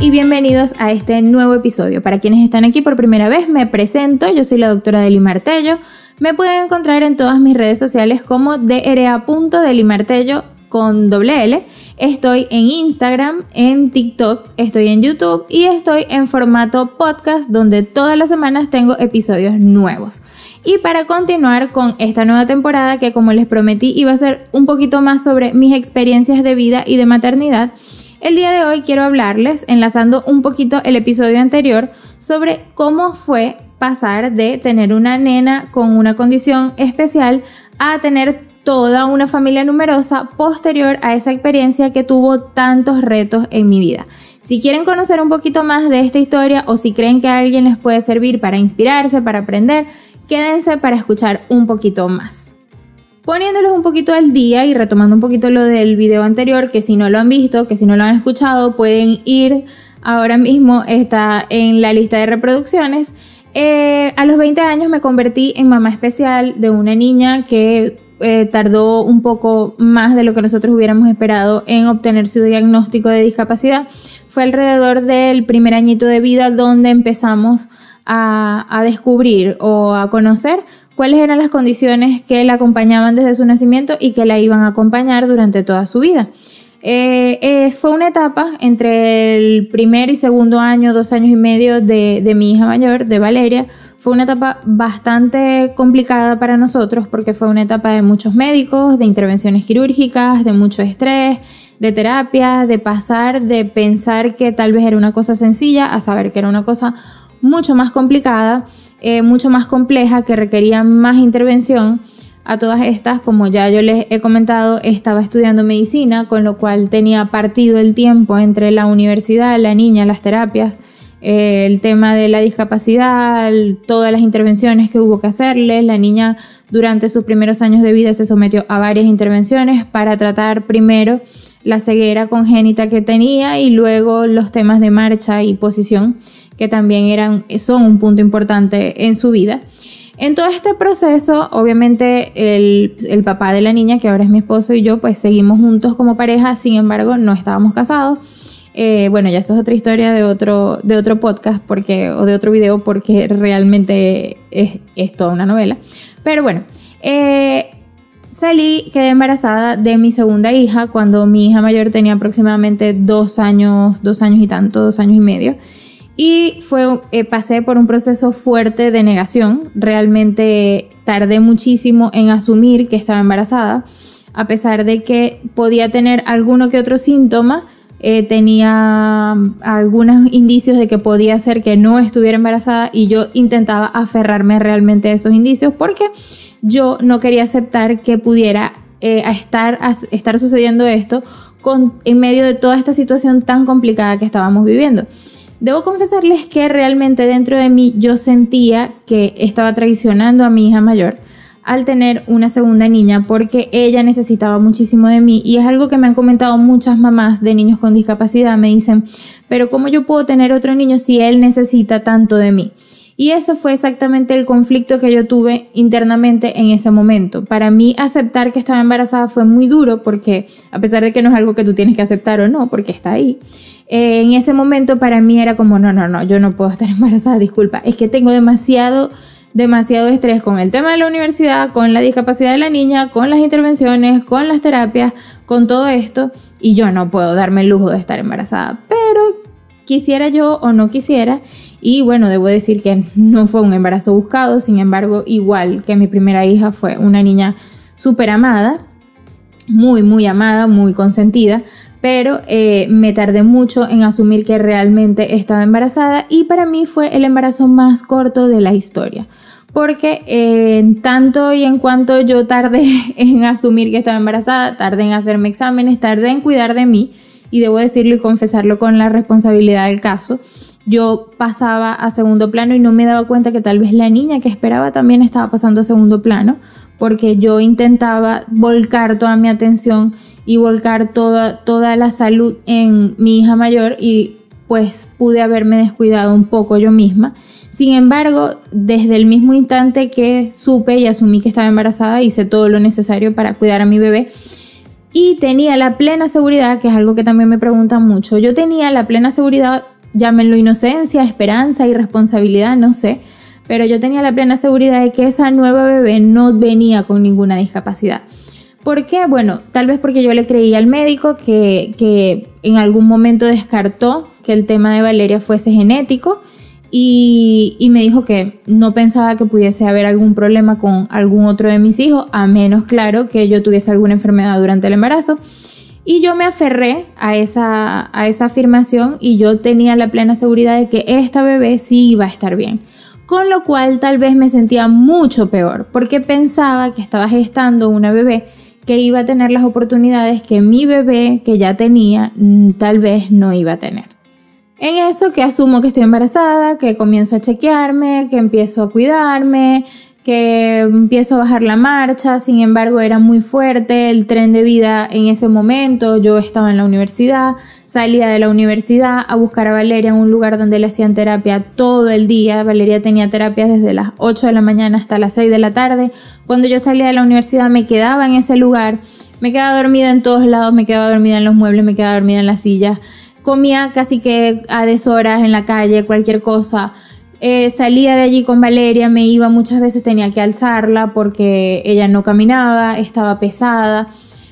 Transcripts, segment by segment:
y bienvenidos a este nuevo episodio. Para quienes están aquí por primera vez, me presento, yo soy la doctora Deli Martello. Me pueden encontrar en todas mis redes sociales como dra.delimartello con doble. Estoy en Instagram, en TikTok, estoy en YouTube y estoy en formato podcast donde todas las semanas tengo episodios nuevos. Y para continuar con esta nueva temporada que como les prometí iba a ser un poquito más sobre mis experiencias de vida y de maternidad, el día de hoy quiero hablarles, enlazando un poquito el episodio anterior, sobre cómo fue pasar de tener una nena con una condición especial a tener toda una familia numerosa posterior a esa experiencia que tuvo tantos retos en mi vida. Si quieren conocer un poquito más de esta historia o si creen que a alguien les puede servir para inspirarse, para aprender, quédense para escuchar un poquito más. Poniéndolos un poquito al día y retomando un poquito lo del video anterior, que si no lo han visto, que si no lo han escuchado, pueden ir ahora mismo, está en la lista de reproducciones. Eh, a los 20 años me convertí en mamá especial de una niña que eh, tardó un poco más de lo que nosotros hubiéramos esperado en obtener su diagnóstico de discapacidad. Fue alrededor del primer añito de vida donde empezamos a, a descubrir o a conocer cuáles eran las condiciones que la acompañaban desde su nacimiento y que la iban a acompañar durante toda su vida. Eh, fue una etapa entre el primer y segundo año, dos años y medio de, de, mi hija mayor, de Valeria. Fue una etapa bastante complicada para nosotros porque fue una etapa de muchos médicos, de intervenciones quirúrgicas, de mucho estrés, de terapia, de pasar de pensar que tal vez era una cosa sencilla a saber que era una cosa mucho más complicada. Eh, mucho más compleja que requería más intervención. A todas estas, como ya yo les he comentado, estaba estudiando medicina, con lo cual tenía partido el tiempo entre la universidad, la niña, las terapias, eh, el tema de la discapacidad, todas las intervenciones que hubo que hacerle. La niña durante sus primeros años de vida se sometió a varias intervenciones para tratar primero la ceguera congénita que tenía y luego los temas de marcha y posición que también eran, son un punto importante en su vida. En todo este proceso, obviamente el, el, papá de la niña, que ahora es mi esposo y yo, pues seguimos juntos como pareja, sin embargo no estábamos casados. Eh, bueno, ya eso es otra historia de otro, de otro podcast porque, o de otro video porque realmente es, es toda una novela. Pero bueno, eh, salí, quedé embarazada de mi segunda hija cuando mi hija mayor tenía aproximadamente dos años, dos años y tanto, dos años y medio. Y fue, eh, pasé por un proceso fuerte de negación. Realmente tardé muchísimo en asumir que estaba embarazada. A pesar de que podía tener alguno que otro síntoma, eh, tenía algunos indicios de que podía ser que no estuviera embarazada y yo intentaba aferrarme realmente a esos indicios porque yo no quería aceptar que pudiera eh, estar, estar sucediendo esto con, en medio de toda esta situación tan complicada que estábamos viviendo. Debo confesarles que realmente dentro de mí yo sentía que estaba traicionando a mi hija mayor al tener una segunda niña porque ella necesitaba muchísimo de mí y es algo que me han comentado muchas mamás de niños con discapacidad. Me dicen, pero ¿cómo yo puedo tener otro niño si él necesita tanto de mí? Y ese fue exactamente el conflicto que yo tuve internamente en ese momento. Para mí aceptar que estaba embarazada fue muy duro porque a pesar de que no es algo que tú tienes que aceptar o no, porque está ahí, eh, en ese momento para mí era como, no, no, no, yo no puedo estar embarazada, disculpa, es que tengo demasiado, demasiado estrés con el tema de la universidad, con la discapacidad de la niña, con las intervenciones, con las terapias, con todo esto, y yo no puedo darme el lujo de estar embarazada, pero quisiera yo o no quisiera. Y bueno, debo decir que no fue un embarazo buscado, sin embargo, igual que mi primera hija fue una niña súper amada, muy, muy amada, muy consentida, pero eh, me tardé mucho en asumir que realmente estaba embarazada y para mí fue el embarazo más corto de la historia. Porque en eh, tanto y en cuanto yo tardé en asumir que estaba embarazada, tardé en hacerme exámenes, tardé en cuidar de mí, y debo decirlo y confesarlo con la responsabilidad del caso, yo pasaba a segundo plano y no me daba cuenta que tal vez la niña que esperaba también estaba pasando a segundo plano, porque yo intentaba volcar toda mi atención y volcar toda, toda la salud en mi hija mayor y pues pude haberme descuidado un poco yo misma. Sin embargo, desde el mismo instante que supe y asumí que estaba embarazada, hice todo lo necesario para cuidar a mi bebé y tenía la plena seguridad, que es algo que también me preguntan mucho, yo tenía la plena seguridad, llámenlo inocencia, esperanza, irresponsabilidad, no sé, pero yo tenía la plena seguridad de que esa nueva bebé no venía con ninguna discapacidad. ¿Por qué? Bueno, tal vez porque yo le creí al médico que, que en algún momento descartó que el tema de Valeria fuese genético y, me dijo que no pensaba que pudiese haber algún problema con algún otro de mis hijos, a menos, claro, que yo tuviese alguna enfermedad durante el embarazo. Y yo me aferré a esa, afirmación y yo tenía la plena seguridad de que esta bebé sí iba a estar bien. Con lo cual tal vez me sentía mucho peor, porque pensaba que estaba gestando una bebé que iba a tener las oportunidades que mi bebé que ya tenía mm, tal vez no iba a tener. En eso que asumo que estoy embarazada, que comienzo a chequearme, que empiezo a cuidarme, que empiezo a bajar la marcha, sin embargo era muy fuerte el tren de vida en ese momento, yo estaba en la universidad, salía de la universidad a buscar a Valeria en un lugar donde le hacían terapia todo el día, Valeria tenía terapia desde las 8 de la mañana hasta las 6 de la tarde, cuando yo salía de la universidad me quedaba en ese lugar, me quedaba dormida en todos lados, me quedaba dormida en los muebles, me quedaba dormida en las sillas, comía casi que a deshoras en la calle, cualquier cosa. Eh, salía de allí con Valeria, me iba muchas veces, tenía que alzarla porque ella no caminaba, estaba pesada.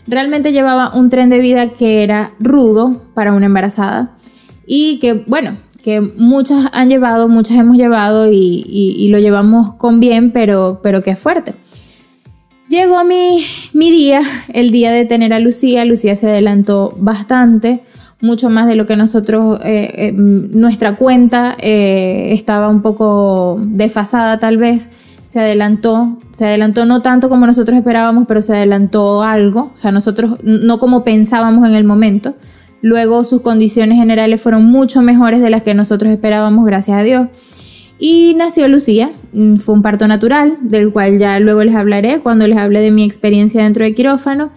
Realmente llevaba un tren de vida que era rudo para una embarazada y que, bueno, que muchas han llevado, muchas hemos llevado y, lo llevamos con bien, pero, pero que es fuerte. Llegó mi, mi día, el día de tener a Lucía. Lucía se adelantó bastante mucho más de lo que nosotros, eh, eh, nuestra cuenta eh, estaba un poco desfasada tal vez, se adelantó, se adelantó no tanto como nosotros esperábamos, pero se adelantó algo, o sea, nosotros no como pensábamos en el momento. Luego sus condiciones generales fueron mucho mejores de las que nosotros esperábamos, gracias a Dios. Y nació Lucía, mm, fue un parto natural, del cual ya luego les hablaré cuando les hable de mi experiencia dentro de quirófano.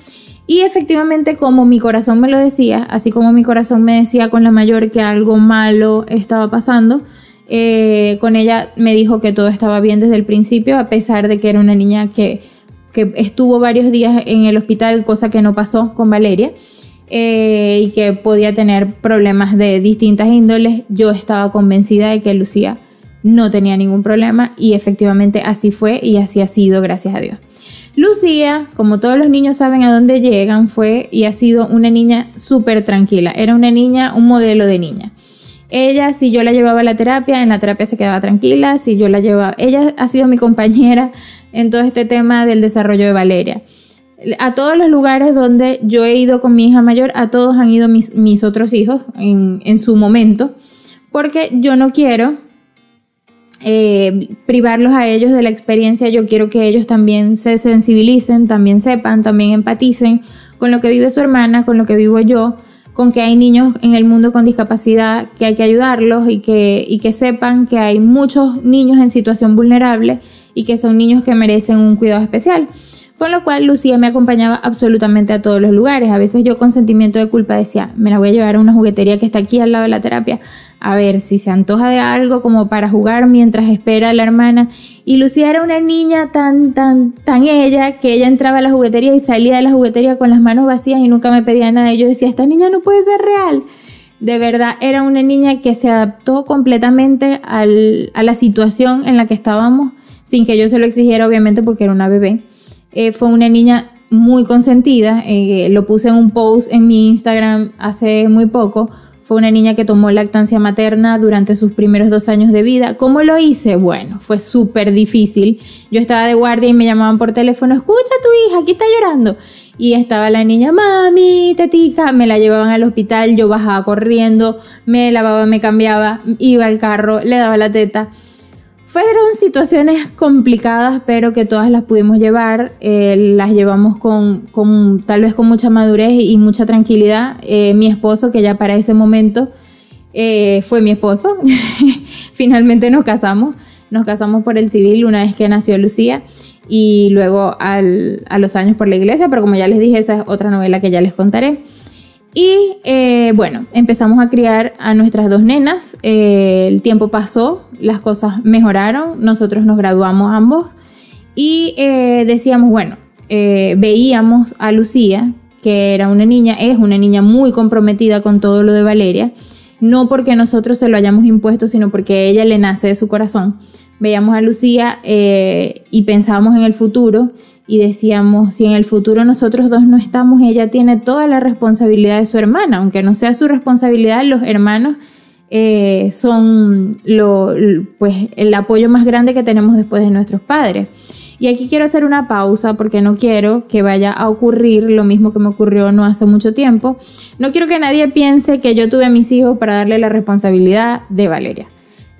Y efectivamente, como mi corazón me lo decía, así como mi corazón me decía con la mayor que algo malo estaba pasando, eh, con ella me dijo que todo estaba bien desde el principio, a pesar de que era una niña que, estuvo varios días en el hospital, cosa que no pasó con Valeria. Eh, y que podía tener problemas de distintas índoles, yo estaba convencida de que Lucía no tenía ningún problema y efectivamente así fue y así ha sido, gracias a Dios. Lucía, como todos los niños saben a dónde llegan, fue y ha sido una niña súper tranquila. Era una niña, un modelo de niña. Ella, si yo la llevaba a la terapia, en la terapia se quedaba tranquila. Si yo la llevaba, ella ha sido mi compañera en todo este tema del desarrollo de Valeria. A todos los lugares donde yo he ido con mi hija mayor, a todos han ido mis, mis otros hijos en, en su momento, porque yo no quiero eh, privarlos a ellos de la experiencia, yo quiero que ellos también se sensibilicen, también sepan, también empaticen con lo que vive su hermana, con lo que vivo yo, con que hay niños en el mundo con discapacidad, que hay que ayudarlos y que, y que sepan que hay muchos niños en situación vulnerable y que son niños que merecen un cuidado especial. Con lo cual Lucía me acompañaba absolutamente a todos los lugares. A veces yo con sentimiento de culpa decía, me la voy a llevar a una juguetería que está aquí al lado de la terapia, a ver si se antoja de algo como para jugar mientras espera a la hermana. Y Lucía era una niña tan, tan, tan ella, que ella entraba a la juguetería y salía de la juguetería con las manos vacías y nunca me pedía nada. Y yo decía, esta niña no puede ser real. De verdad, era una niña que se adaptó completamente a la situación en la que estábamos, sin que yo se lo exigiera, obviamente, porque era una bebé. Eh, fue una niña muy consentida, eh, lo puse en un post en mi Instagram hace muy poco. Fue una niña que tomó lactancia materna durante sus primeros dos años de vida. ¿Cómo lo hice? Bueno, fue súper difícil. Yo estaba de guardia y me llamaban por teléfono, escucha tu hija, aquí está llorando. Y estaba la niña, mami, tetica, me la llevaban al hospital, yo bajaba corriendo, me lavaba, me cambiaba, iba al carro, le daba la teta. Fueron situaciones complicadas, pero que todas las pudimos llevar. Eh, las llevamos con, tal vez con mucha madurez y mucha tranquilidad. Eh, mi esposo, que ya para ese momento eh, fue mi esposo, finalmente nos casamos. Nos casamos por el civil una vez que nació Lucía y luego a los años por la iglesia, pero como ya les dije, esa es otra novela que ya les contaré. Y eh, bueno, empezamos a criar a nuestras dos nenas. Eh, el tiempo pasó, las cosas mejoraron, nosotros nos graduamos ambos y eh, decíamos, bueno, veíamos a Lucía que era una niña, es una niña muy comprometida con todo lo de Valeria, no porque nosotros se lo hayamos impuesto, sino porque ella le nace de su corazón. Veíamos a Lucía y pensábamos en el futuro y decíamos, si en el futuro nosotros dos no estamos, ella tiene toda la responsabilidad de su hermana, aunque no sea su responsabilidad, los hermanos eh, son lo, pues, el apoyo más grande que tenemos después de nuestros padres. Y aquí quiero hacer una pausa porque no quiero que vaya a ocurrir lo mismo que me ocurrió no hace mucho tiempo. No quiero que nadie piense que yo tuve a mis hijos para darle la responsabilidad de Valeria.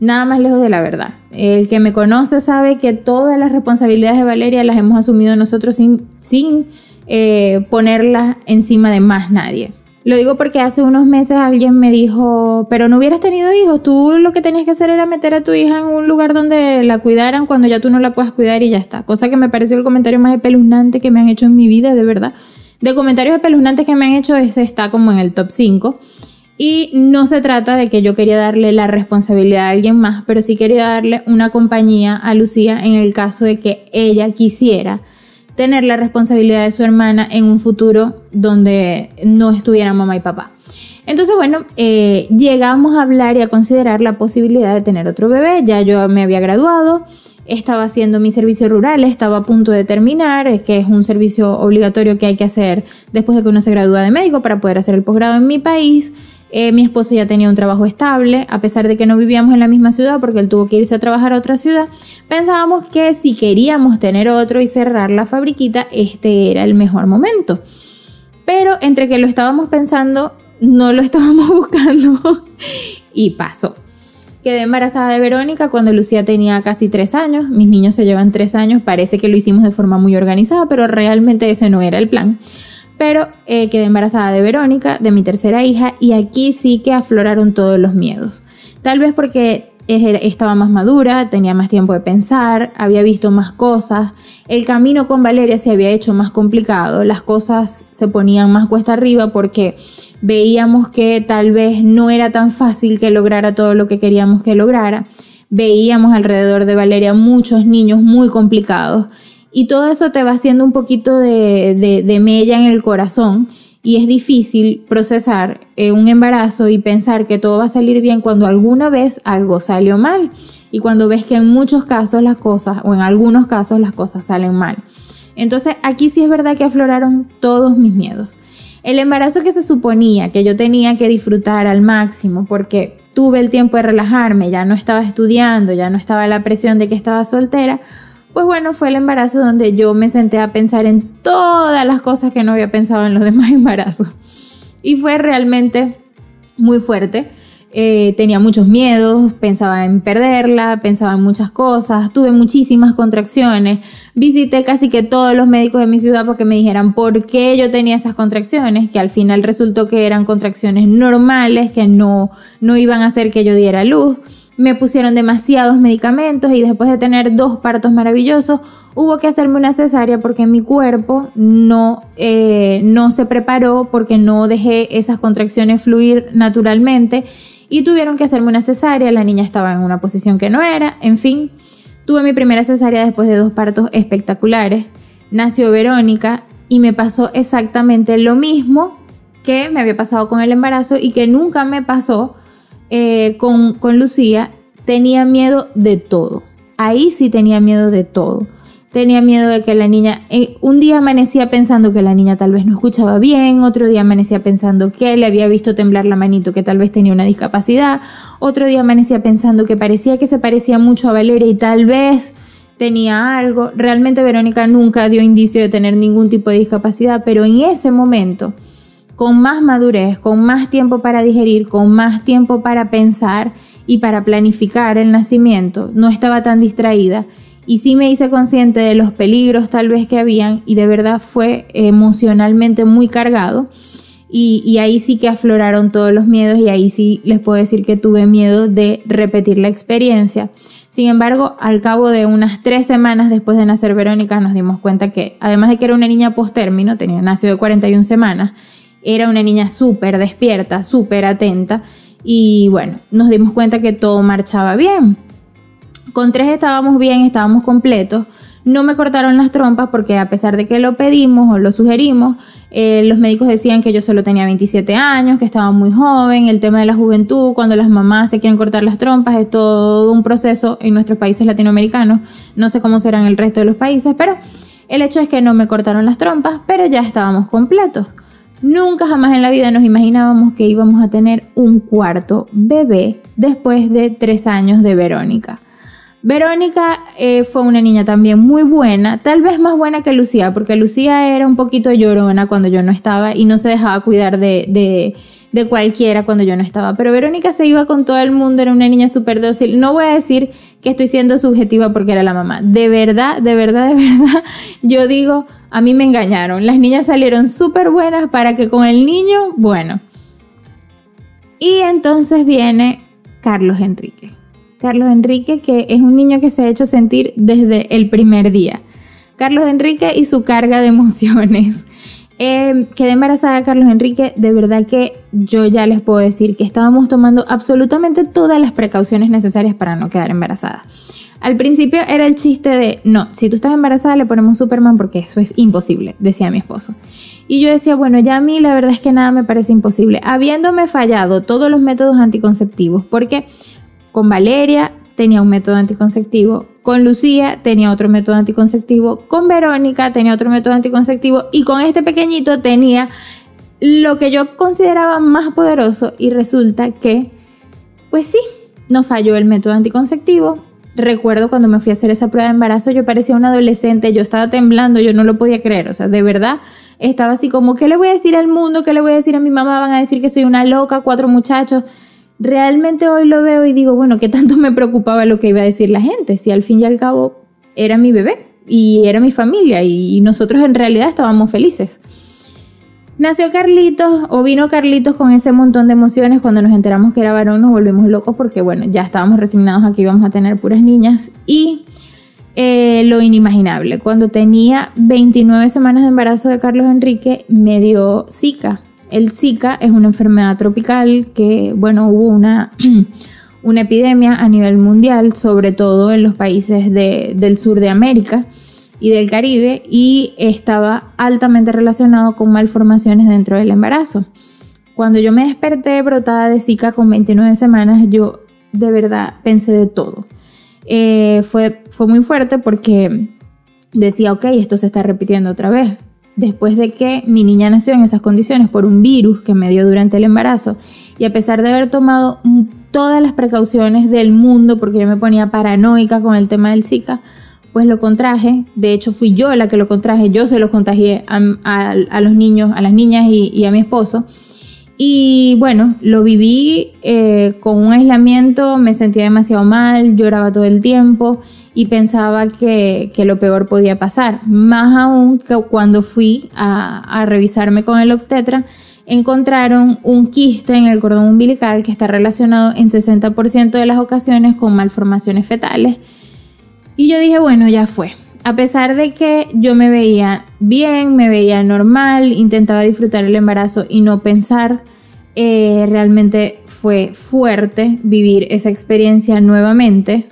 Nada más lejos de la verdad. El que me conoce sabe que todas las responsabilidades de Valeria las hemos asumido nosotros sin, sin eh, ponerlas encima de más nadie. Lo digo porque hace unos meses alguien me dijo, pero no hubieras tenido hijos, tú lo que tenías que hacer era meter a tu hija en un lugar donde la cuidaran cuando ya tú no la puedas cuidar y ya está. Cosa que me pareció el comentario más espeluznante que me han hecho en mi vida, de verdad. De comentarios espeluznantes que me han hecho, ese está como en el top 5. Y no se trata de que yo quería darle la responsabilidad a alguien más, pero sí quería darle una compañía a Lucía en el caso de que ella quisiera tener la responsabilidad de su hermana en un futuro donde no estuvieran mamá y papá. Entonces, bueno, eh, llegamos a hablar y a considerar la posibilidad de tener otro bebé. Ya yo me había graduado, estaba haciendo mi servicio rural, estaba a punto de terminar, que es un servicio obligatorio que hay que hacer después de que uno se gradúa de médico para poder hacer el posgrado en mi país. Eh, mi esposo ya tenía un trabajo estable, a pesar de que no vivíamos en la misma ciudad porque él tuvo que irse a trabajar a otra ciudad. Pensábamos que si queríamos tener otro y cerrar la fabriquita, este era el mejor momento. Pero entre que lo estábamos pensando, no lo estábamos buscando y pasó. Quedé embarazada de Verónica cuando Lucía tenía casi tres años. Mis niños se llevan tres años. Parece que lo hicimos de forma muy organizada, pero realmente ese no era el plan pero eh, quedé embarazada de Verónica, de mi tercera hija, y aquí sí que afloraron todos los miedos. Tal vez porque estaba más madura, tenía más tiempo de pensar, había visto más cosas, el camino con Valeria se había hecho más complicado, las cosas se ponían más cuesta arriba porque veíamos que tal vez no era tan fácil que lograra todo lo que queríamos que lograra. Veíamos alrededor de Valeria muchos niños muy complicados y todo eso te va haciendo un poquito de, de, mella en el corazón y es difícil procesar eh, un embarazo y pensar que todo va a salir bien cuando alguna vez algo salió mal y cuando ves que en muchos casos las cosas o en algunos casos las cosas salen mal. Entonces aquí sí es verdad que afloraron todos mis miedos. El embarazo que se suponía que yo tenía que disfrutar al máximo porque tuve el tiempo de relajarme, ya no estaba estudiando, ya no estaba la presión de que estaba soltera, pues bueno, fue el embarazo donde yo me senté a pensar en todas las cosas que no había pensado en los demás embarazos. Y fue realmente muy fuerte. Eh, tenía muchos miedos, pensaba en perderla, pensaba en muchas cosas, tuve muchísimas contracciones, visité casi que todos los médicos de mi ciudad porque me dijeran por qué yo tenía esas contracciones, que al final resultó que eran contracciones normales, que no, no iban a hacer que yo diera luz me pusieron demasiados medicamentos y después de tener dos partos maravillosos, hubo que hacerme una cesárea porque mi cuerpo no, eh, no se preparó, porque no dejé esas contracciones fluir naturalmente y tuvieron que hacerme una cesárea, la niña estaba en una posición que no era, en fin, tuve mi primera cesárea después de dos partos espectaculares, nació Verónica y me pasó exactamente lo mismo que me había pasado con el embarazo y que nunca me pasó eh, con, Lucía, tenía miedo de todo. Ahí sí tenía miedo de todo. Tenía miedo de que la niña, eh, un día amanecía pensando que la niña tal vez no escuchaba bien, otro día amanecía pensando que le había visto temblar la manito, que tal vez tenía una discapacidad, otro día amanecía pensando que parecía que se parecía mucho a Valeria y tal vez tenía algo. Realmente Verónica nunca dio indicio de tener ningún tipo de discapacidad, pero en ese momento con más madurez, con más tiempo para digerir, con más tiempo para pensar y para planificar el nacimiento, no estaba tan distraída. Y sí me hice consciente de los peligros tal vez que habían y de verdad fue emocionalmente muy cargado. Y, y, ahí sí que afloraron todos los miedos y ahí sí les puedo decir que tuve miedo de repetir la experiencia. Sin embargo, al cabo de unas tres semanas después de nacer Verónica nos dimos cuenta que además de que era una niña post término, tenía nació de 41 semanas, era una niña súper despierta, súper atenta y bueno, nos dimos cuenta que todo marchaba bien. Con tres estábamos bien, estábamos completos. No me cortaron las trompas porque a pesar de que lo pedimos o lo sugerimos, eh, los médicos decían que yo solo tenía 27 años, que estaba muy joven, el tema de la juventud, cuando las mamás se quieren cortar las trompas, es todo un proceso en nuestros países latinoamericanos, no sé cómo será en el resto de los países, pero el hecho es que no me cortaron las trompas, pero ya estábamos completos. Nunca jamás en la vida nos imaginábamos que íbamos a tener un cuarto bebé después de tres años de Verónica. Verónica eh, fue una niña también muy buena, tal vez más buena que Lucía, porque Lucía era un poquito llorona cuando yo no estaba y no se dejaba cuidar de, de, cualquiera cuando yo no estaba. Pero Verónica se iba con todo el mundo, era una niña súper dócil. No voy a decir que estoy siendo subjetiva porque era la mamá. De verdad, de verdad, de verdad, yo digo, a mí me engañaron. Las niñas salieron súper buenas para que con el niño, bueno. Y entonces viene Carlos Enrique. Carlos Enrique, que es un niño que se ha hecho sentir desde el primer día. Carlos Enrique y su carga de emociones. Eh, quedé embarazada Carlos Enrique, de verdad que yo ya les puedo decir que estábamos tomando absolutamente todas las precauciones necesarias para no quedar embarazada. Al principio era el chiste de, no, si tú estás embarazada le ponemos Superman porque eso es imposible, decía mi esposo. Y yo decía, bueno, ya a mí la verdad es que nada me parece imposible, habiéndome fallado todos los métodos anticonceptivos, porque con Valeria tenía un método anticonceptivo, con Lucía tenía otro método anticonceptivo, con Verónica tenía otro método anticonceptivo y con este pequeñito tenía lo que yo consideraba más poderoso y resulta que, pues sí, no falló el método anticonceptivo. Recuerdo cuando me fui a hacer esa prueba de embarazo, yo parecía una adolescente, yo estaba temblando, yo no lo podía creer, o sea, de verdad estaba así como, ¿qué le voy a decir al mundo? ¿Qué le voy a decir a mi mamá? Van a decir que soy una loca, cuatro muchachos realmente hoy lo veo y digo, bueno, ¿qué tanto me preocupaba lo que iba a decir la gente? Si al fin y al cabo era mi bebé y era mi familia y nosotros en realidad estábamos felices. Nació Carlitos o vino Carlitos con ese montón de emociones. Cuando nos enteramos que era varón nos volvimos locos porque bueno, ya estábamos resignados a que íbamos a tener puras niñas. Y eh, lo inimaginable, cuando tenía 29 semanas de embarazo de Carlos Enrique me dio Zika. El Zika es una enfermedad tropical que, bueno, hubo una, una epidemia a nivel mundial, sobre todo en los países del sur de América y del Caribe, y estaba altamente relacionado con malformaciones dentro del embarazo. Cuando yo me desperté brotada de Zika con 29 semanas, yo de verdad pensé de todo. Eh, fue, fue muy fuerte porque decía, ok, esto se está repitiendo otra vez después de que mi niña nació en esas condiciones por un virus que me dio durante el embarazo y a pesar de haber tomado todas las precauciones del mundo porque yo me ponía paranoica con el tema del Zika, pues lo contraje. De hecho, fui yo la que lo contraje. Yo se lo contagié a, los niños, a las niñas y a mi esposo. Y bueno, lo viví eh, con un aislamiento, me sentía demasiado mal, lloraba todo el tiempo y pensaba que, lo peor podía pasar. Más aún que cuando fui a, revisarme con el obstetra, encontraron un quiste en el cordón umbilical que está relacionado en 60% de las ocasiones con malformaciones fetales. Y yo dije, bueno, ya fue. A pesar de que yo me veía bien, me veía normal, intentaba disfrutar el embarazo y no pensar eh, realmente fue fuerte vivir esa experiencia nuevamente.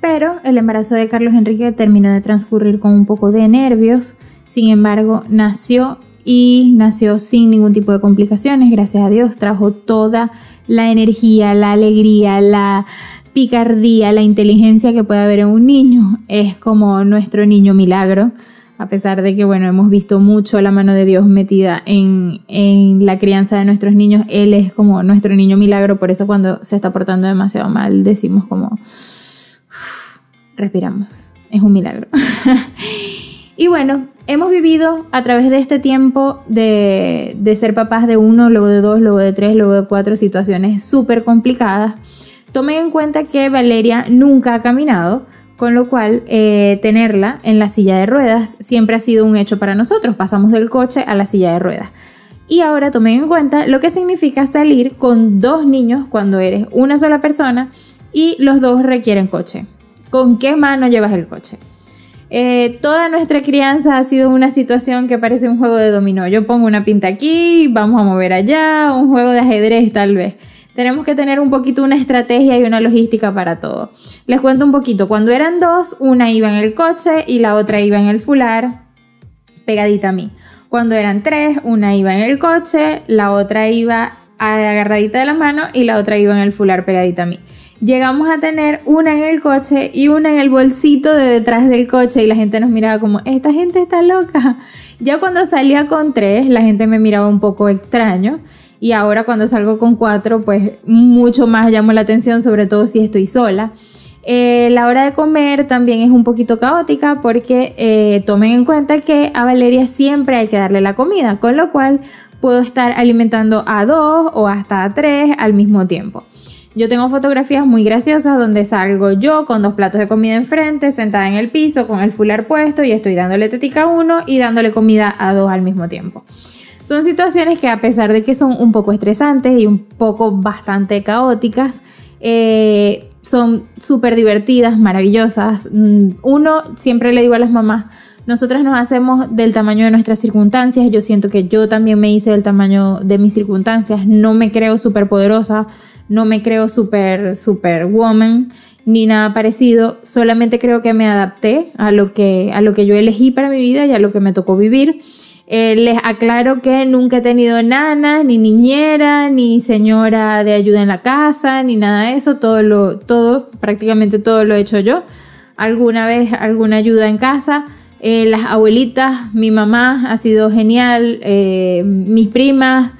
Pero el embarazo de Carlos Enrique terminó de transcurrir con un poco de nervios. Sin embargo, nació y nació sin ningún tipo de complicaciones. Gracias a Dios trajo toda la energía, la alegría, la picardía, la inteligencia que puede haber en un niño. Es como nuestro niño milagro a pesar de que, bueno, hemos visto mucho la mano de Dios metida en, la crianza de nuestros niños, Él es como nuestro niño milagro, por eso cuando se está portando demasiado mal decimos como, respiramos, es un milagro. y bueno, hemos vivido a través de este tiempo de, de ser papás de uno, luego de dos, luego de tres, luego de cuatro situaciones súper complicadas. Tomen en cuenta que Valeria nunca ha caminado, con lo cual, eh, tenerla en la silla de ruedas siempre ha sido un hecho para nosotros. Pasamos del coche a la silla de ruedas. Y ahora tomen en cuenta lo que significa salir con dos niños cuando eres una sola persona y los dos requieren coche. ¿Con qué mano llevas el coche? Eh, toda nuestra crianza ha sido una situación que parece un juego de dominó. Yo pongo una pinta aquí, vamos a mover allá, un juego de ajedrez tal vez. Tenemos que tener un poquito una estrategia y una logística para todo. Les cuento un poquito, cuando eran dos, una iba en el coche y la otra iba en el fular, pegadita a mí. Cuando eran tres, una iba en el coche, la otra iba agarradita de la mano y la otra iba en el fular pegadita a mí. Llegamos a tener una en el coche y una en el bolsito de detrás del coche y la gente nos miraba como, esta gente está loca. Ya cuando salía con tres, la gente me miraba un poco extraño y ahora cuando salgo con cuatro, pues mucho más llamo la atención, sobre todo si estoy sola. Eh, la hora de comer también es un poquito caótica porque eh, tomen en cuenta que a Valeria siempre hay que darle la comida, con lo cual puedo estar alimentando a dos o hasta a tres al mismo tiempo. Yo tengo fotografías muy graciosas donde salgo yo con dos platos de comida enfrente, sentada en el piso, con el fular puesto y estoy dándole tetica a uno y dándole comida a dos al mismo tiempo. Son situaciones que a pesar de que son un poco estresantes y un poco bastante caóticas, eh, son súper divertidas, maravillosas. Mm, uno, siempre le digo a las mamás, nosotras nos hacemos del tamaño de nuestras circunstancias. Yo siento que yo también me hice del tamaño de mis circunstancias. No me creo súper poderosa, no me creo súper, súper woman, ni nada parecido. Solamente creo que me adapté a lo que, a lo que yo elegí para mi vida y a lo que me tocó vivir. Eh, les aclaro que nunca he tenido nana, ni niñera, ni señora de ayuda en la casa, ni nada de eso. Todo lo, todo, prácticamente todo lo he hecho yo. Alguna vez alguna ayuda en casa. Eh, las abuelitas, mi mamá ha sido genial, eh, mis primas,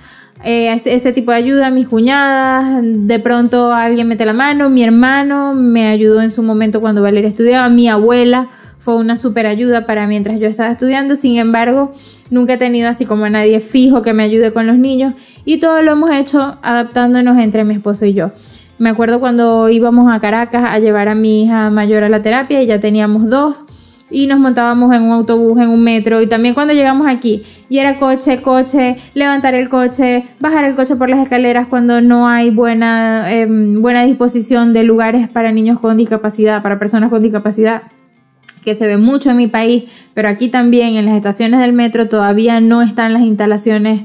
ese tipo de ayuda, mis cuñadas, de pronto alguien mete la mano, mi hermano me ayudó en su momento cuando Valeria estudiaba, mi abuela fue una super ayuda para mientras yo estaba estudiando, sin embargo, nunca he tenido así como a nadie fijo que me ayude con los niños y todo lo hemos hecho adaptándonos entre mi esposo y yo. Me acuerdo cuando íbamos a Caracas a llevar a mi hija mayor a la terapia y ya teníamos dos y nos montábamos en un autobús, en un metro y también cuando llegamos aquí y era coche, coche, levantar el coche, bajar el coche por las escaleras cuando no hay buena, em, buena disposición de lugares para niños con discapacidad, para personas con discapacidad que se ve mucho en mi país, pero aquí también en las estaciones del metro todavía no están las instalaciones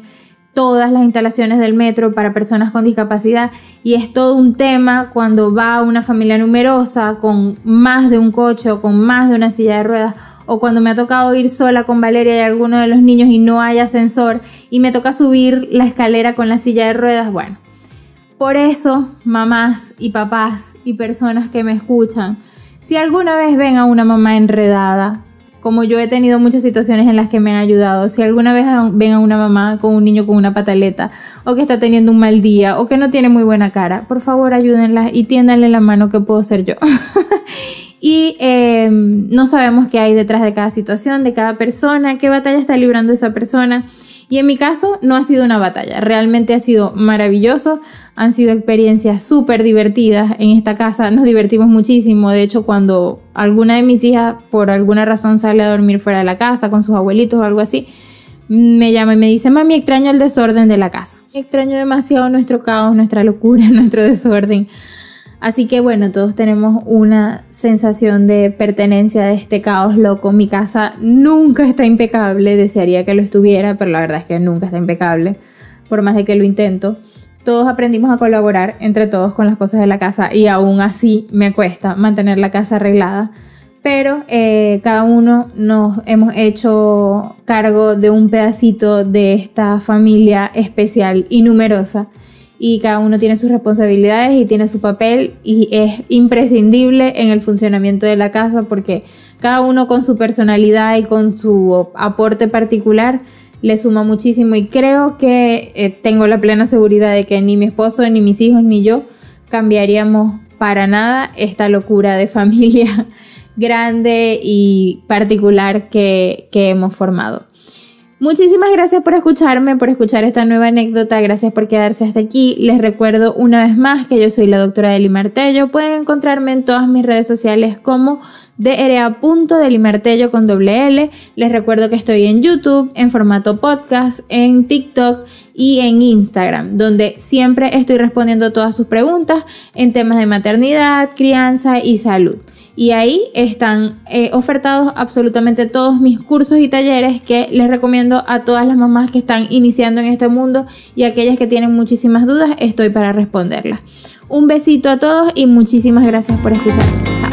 todas las instalaciones del metro para personas con discapacidad y es todo un tema cuando va una familia numerosa con más de un coche o con más de una silla de ruedas o cuando me ha tocado ir sola con Valeria y alguno de los niños y no hay ascensor y me toca subir la escalera con la silla de ruedas, bueno. Por eso, mamás y papás y personas que me escuchan, si alguna vez ven a una mamá enredada, como yo he tenido muchas situaciones en las que me han ayudado, si alguna vez ven a una mamá con un niño con una pataleta, o que está teniendo un mal día, o que no tiene muy buena cara, por favor ayúdenla y tiéndanle la mano que puedo ser yo. y em, no sabemos qué hay detrás de cada situación, de cada persona, qué batalla está librando esa persona. Y en mi caso no ha sido una batalla, realmente ha sido maravilloso, han sido experiencias súper divertidas. En esta casa, nos divertimos muchísimo, de hecho cuando alguna de mis hijas por alguna razón sale a dormir fuera de la casa con sus abuelitos o algo así, me llama y me dice, mami, extraño el desorden de la casa, extraño demasiado nuestro caos, nuestra locura, nuestro desorden. Así que bueno, todos tenemos una sensación de pertenencia de este caos loco. Mi casa nunca está impecable, desearía que lo estuviera, pero la verdad es que nunca está impecable, por más de que lo intento. Todos aprendimos a colaborar entre todos con las cosas de la casa y aún así me cuesta mantener la casa arreglada. Pero eh, cada uno nos hemos hecho cargo de un pedacito de esta familia especial y numerosa y cada uno tiene sus responsabilidades y tiene su papel y es imprescindible en el funcionamiento de la casa porque cada uno con su personalidad y con su aporte particular le suma muchísimo y creo que eh, tengo la plena seguridad de que ni mi esposo, ni mis hijos, ni yo cambiaríamos para nada esta locura de familia grande y particular que, que hemos formado. Muchísimas gracias por escucharme, por escuchar esta nueva anécdota, gracias por quedarse hasta aquí. Les recuerdo una vez más que yo soy la doctora Deli Martello. Pueden encontrarme en todas mis redes sociales como dra.delimartello con doble L. Les recuerdo que estoy en YouTube, en formato podcast, en TikTok y en Instagram, donde siempre estoy respondiendo todas sus preguntas en temas de maternidad, crianza y salud. Y ahí están eh, ofertados absolutamente todos mis cursos y talleres que les recomiendo a todas las mamás que están iniciando en este mundo y aquellas que tienen muchísimas dudas, estoy para responderlas. Un besito a todos y muchísimas gracias por escucharme. Chao.